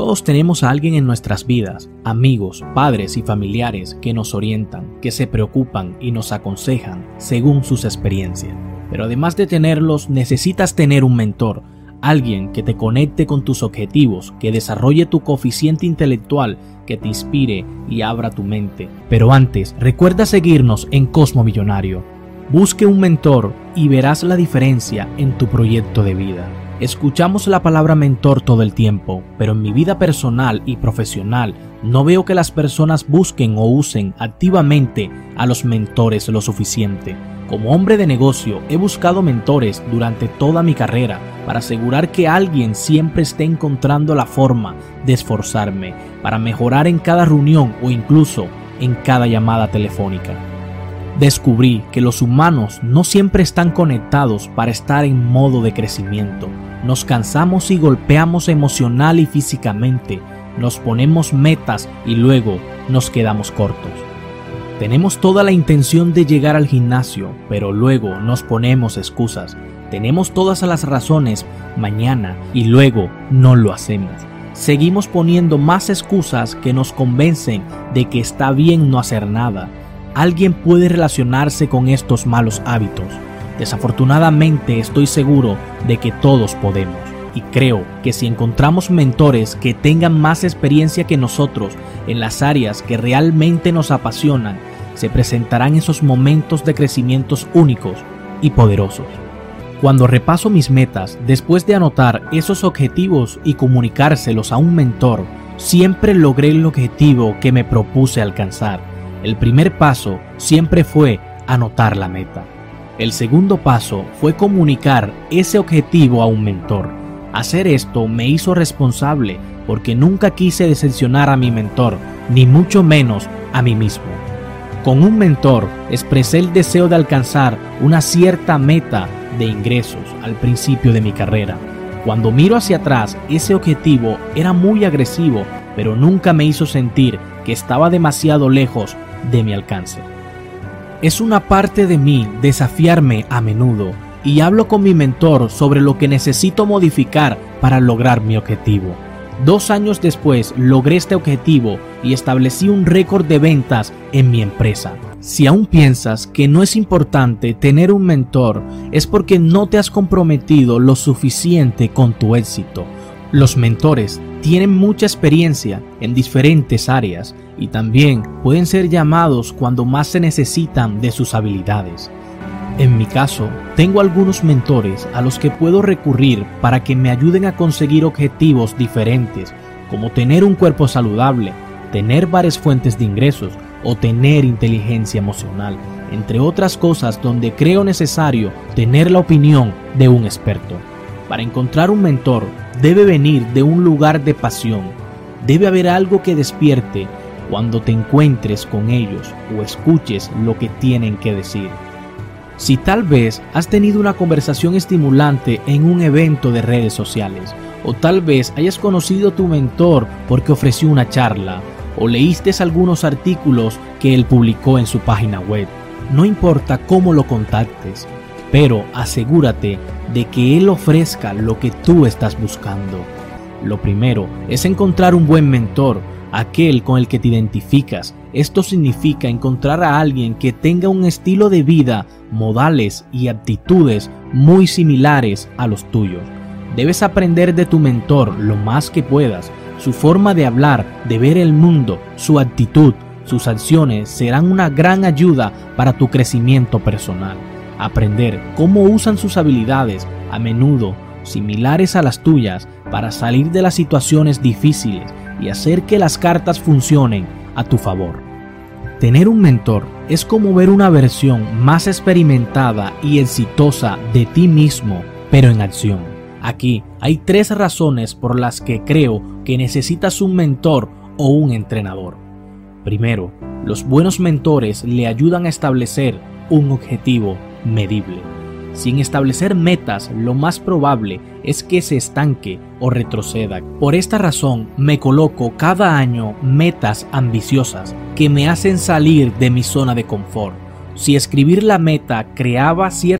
Todos tenemos a alguien en nuestras vidas, amigos, padres y familiares que nos orientan, que se preocupan y nos aconsejan según sus experiencias. Pero además de tenerlos, necesitas tener un mentor, alguien que te conecte con tus objetivos, que desarrolle tu coeficiente intelectual, que te inspire y abra tu mente. Pero antes, recuerda seguirnos en Cosmo Millonario. Busque un mentor y verás la diferencia en tu proyecto de vida. Escuchamos la palabra mentor todo el tiempo, pero en mi vida personal y profesional no veo que las personas busquen o usen activamente a los mentores lo suficiente. Como hombre de negocio he buscado mentores durante toda mi carrera para asegurar que alguien siempre esté encontrando la forma de esforzarme para mejorar en cada reunión o incluso en cada llamada telefónica. Descubrí que los humanos no siempre están conectados para estar en modo de crecimiento. Nos cansamos y golpeamos emocional y físicamente, nos ponemos metas y luego nos quedamos cortos. Tenemos toda la intención de llegar al gimnasio, pero luego nos ponemos excusas. Tenemos todas las razones mañana y luego no lo hacemos. Seguimos poniendo más excusas que nos convencen de que está bien no hacer nada. Alguien puede relacionarse con estos malos hábitos. Desafortunadamente estoy seguro de que todos podemos. Y creo que si encontramos mentores que tengan más experiencia que nosotros en las áreas que realmente nos apasionan, se presentarán esos momentos de crecimientos únicos y poderosos. Cuando repaso mis metas, después de anotar esos objetivos y comunicárselos a un mentor, siempre logré el objetivo que me propuse alcanzar. El primer paso siempre fue anotar la meta. El segundo paso fue comunicar ese objetivo a un mentor. Hacer esto me hizo responsable porque nunca quise decepcionar a mi mentor, ni mucho menos a mí mismo. Con un mentor expresé el deseo de alcanzar una cierta meta de ingresos al principio de mi carrera. Cuando miro hacia atrás, ese objetivo era muy agresivo, pero nunca me hizo sentir que estaba demasiado lejos de mi alcance. Es una parte de mí desafiarme a menudo y hablo con mi mentor sobre lo que necesito modificar para lograr mi objetivo. Dos años después logré este objetivo y establecí un récord de ventas en mi empresa. Si aún piensas que no es importante tener un mentor, es porque no te has comprometido lo suficiente con tu éxito. Los mentores tienen mucha experiencia en diferentes áreas y también pueden ser llamados cuando más se necesitan de sus habilidades. En mi caso, tengo algunos mentores a los que puedo recurrir para que me ayuden a conseguir objetivos diferentes, como tener un cuerpo saludable, tener varias fuentes de ingresos o tener inteligencia emocional, entre otras cosas donde creo necesario tener la opinión de un experto. Para encontrar un mentor debe venir de un lugar de pasión, debe haber algo que despierte cuando te encuentres con ellos o escuches lo que tienen que decir. Si tal vez has tenido una conversación estimulante en un evento de redes sociales, o tal vez hayas conocido a tu mentor porque ofreció una charla, o leíste algunos artículos que él publicó en su página web. No importa cómo lo contactes, pero asegúrate de que él ofrezca lo que tú estás buscando. Lo primero es encontrar un buen mentor, aquel con el que te identificas. Esto significa encontrar a alguien que tenga un estilo de vida, modales y actitudes muy similares a los tuyos. Debes aprender de tu mentor lo más que puedas. Su forma de hablar, de ver el mundo, su actitud, sus acciones serán una gran ayuda para tu crecimiento personal. Aprender cómo usan sus habilidades, a menudo similares a las tuyas, para salir de las situaciones difíciles y hacer que las cartas funcionen a tu favor. Tener un mentor es como ver una versión más experimentada y exitosa de ti mismo, pero en acción. Aquí hay tres razones por las que creo que necesitas un mentor o un entrenador. Primero, los buenos mentores le ayudan a establecer un objetivo medible. Sin establecer metas, lo más probable es que se estanque o retroceda. Por esta razón, me coloco cada año metas ambiciosas que me hacen salir de mi zona de confort. Si escribir la meta creaba cierta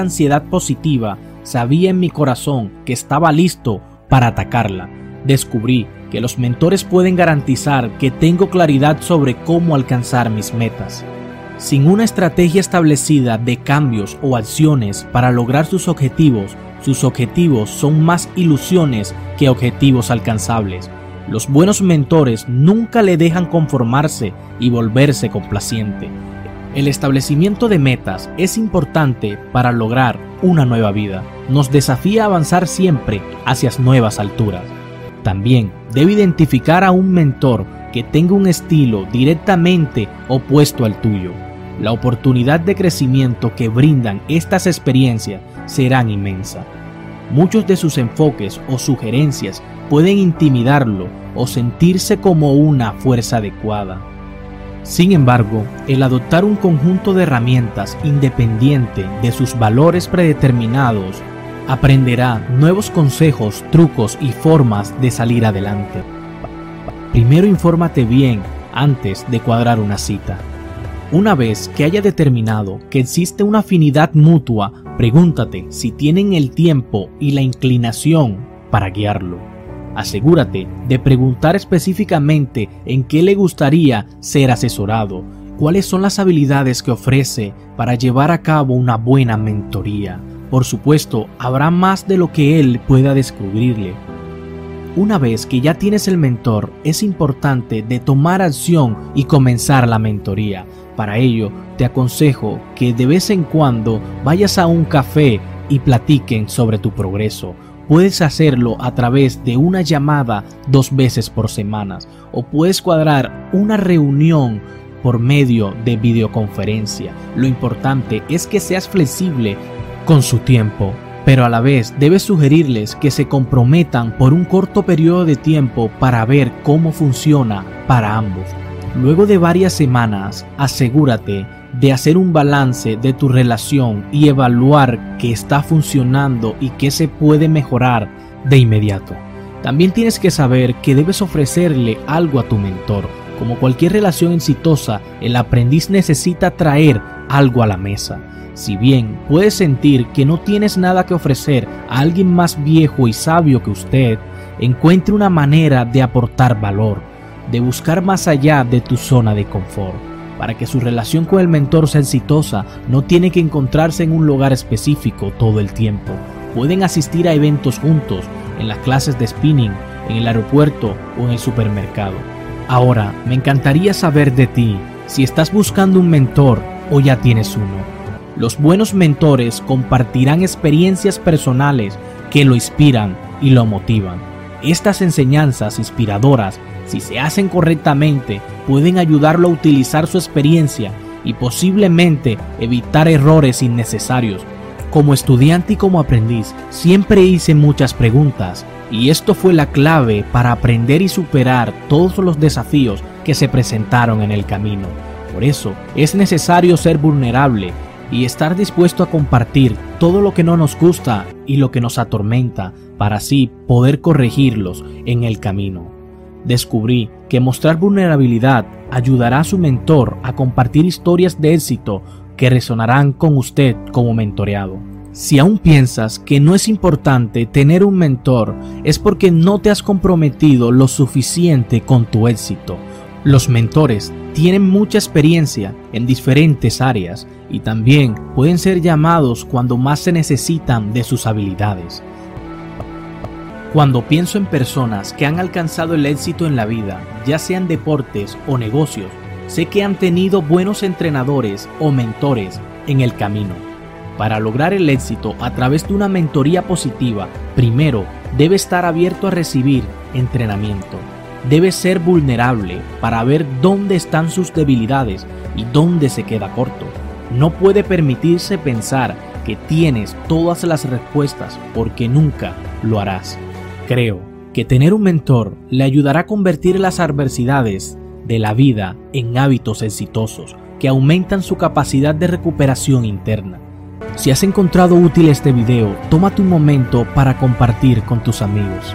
Ansiedad positiva, sabía en mi corazón que estaba listo para atacarla. Descubrí que los mentores pueden garantizar que tengo claridad sobre cómo alcanzar mis metas. Sin una estrategia establecida de cambios o acciones para lograr sus objetivos, sus objetivos son más ilusiones que objetivos alcanzables. Los buenos mentores nunca le dejan conformarse y volverse complaciente. El establecimiento de metas es importante para lograr una nueva vida. Nos desafía a avanzar siempre hacia nuevas alturas. También debe identificar a un mentor que tenga un estilo directamente opuesto al tuyo. La oportunidad de crecimiento que brindan estas experiencias serán inmensa. Muchos de sus enfoques o sugerencias pueden intimidarlo o sentirse como una fuerza adecuada. Sin embargo, el adoptar un conjunto de herramientas independiente de sus valores predeterminados, aprenderá nuevos consejos, trucos y formas de salir adelante. Primero infórmate bien antes de cuadrar una cita. Una vez que haya determinado que existe una afinidad mutua, pregúntate si tienen el tiempo y la inclinación para guiarlo. Asegúrate de preguntar específicamente en qué le gustaría ser asesorado, cuáles son las habilidades que ofrece para llevar a cabo una buena mentoría. Por supuesto, habrá más de lo que él pueda descubrirle. Una vez que ya tienes el mentor, es importante de tomar acción y comenzar la mentoría. Para ello, te aconsejo que de vez en cuando vayas a un café y platiquen sobre tu progreso. Puedes hacerlo a través de una llamada dos veces por semana o puedes cuadrar una reunión por medio de videoconferencia. Lo importante es que seas flexible con su tiempo, pero a la vez debes sugerirles que se comprometan por un corto periodo de tiempo para ver cómo funciona para ambos. Luego de varias semanas, asegúrate de hacer un balance de tu relación y evaluar qué está funcionando y qué se puede mejorar de inmediato. También tienes que saber que debes ofrecerle algo a tu mentor. Como cualquier relación exitosa, el aprendiz necesita traer algo a la mesa. Si bien puede sentir que no tienes nada que ofrecer a alguien más viejo y sabio que usted, encuentre una manera de aportar valor, de buscar más allá de tu zona de confort. Para que su relación con el mentor sea exitosa, no tiene que encontrarse en un lugar específico todo el tiempo. Pueden asistir a eventos juntos, en las clases de spinning, en el aeropuerto o en el supermercado. Ahora, me encantaría saber de ti, si estás buscando un mentor o ya tienes uno. Los buenos mentores compartirán experiencias personales que lo inspiran y lo motivan. Estas enseñanzas inspiradoras, si se hacen correctamente, pueden ayudarlo a utilizar su experiencia y posiblemente evitar errores innecesarios. Como estudiante y como aprendiz, siempre hice muchas preguntas y esto fue la clave para aprender y superar todos los desafíos que se presentaron en el camino. Por eso es necesario ser vulnerable y estar dispuesto a compartir todo lo que no nos gusta y lo que nos atormenta para así poder corregirlos en el camino. Descubrí que mostrar vulnerabilidad ayudará a su mentor a compartir historias de éxito que resonarán con usted como mentoreado. Si aún piensas que no es importante tener un mentor, es porque no te has comprometido lo suficiente con tu éxito. Los mentores tienen mucha experiencia en diferentes áreas y también pueden ser llamados cuando más se necesitan de sus habilidades. Cuando pienso en personas que han alcanzado el éxito en la vida, ya sean deportes o negocios, sé que han tenido buenos entrenadores o mentores en el camino. Para lograr el éxito a través de una mentoría positiva, primero debe estar abierto a recibir entrenamiento. Debe ser vulnerable para ver dónde están sus debilidades y dónde se queda corto. No puede permitirse pensar que tienes todas las respuestas porque nunca lo harás. Creo que tener un mentor le ayudará a convertir las adversidades de la vida en hábitos exitosos que aumentan su capacidad de recuperación interna si has encontrado útil este video, tómate un momento para compartir con tus amigos.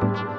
Thank you.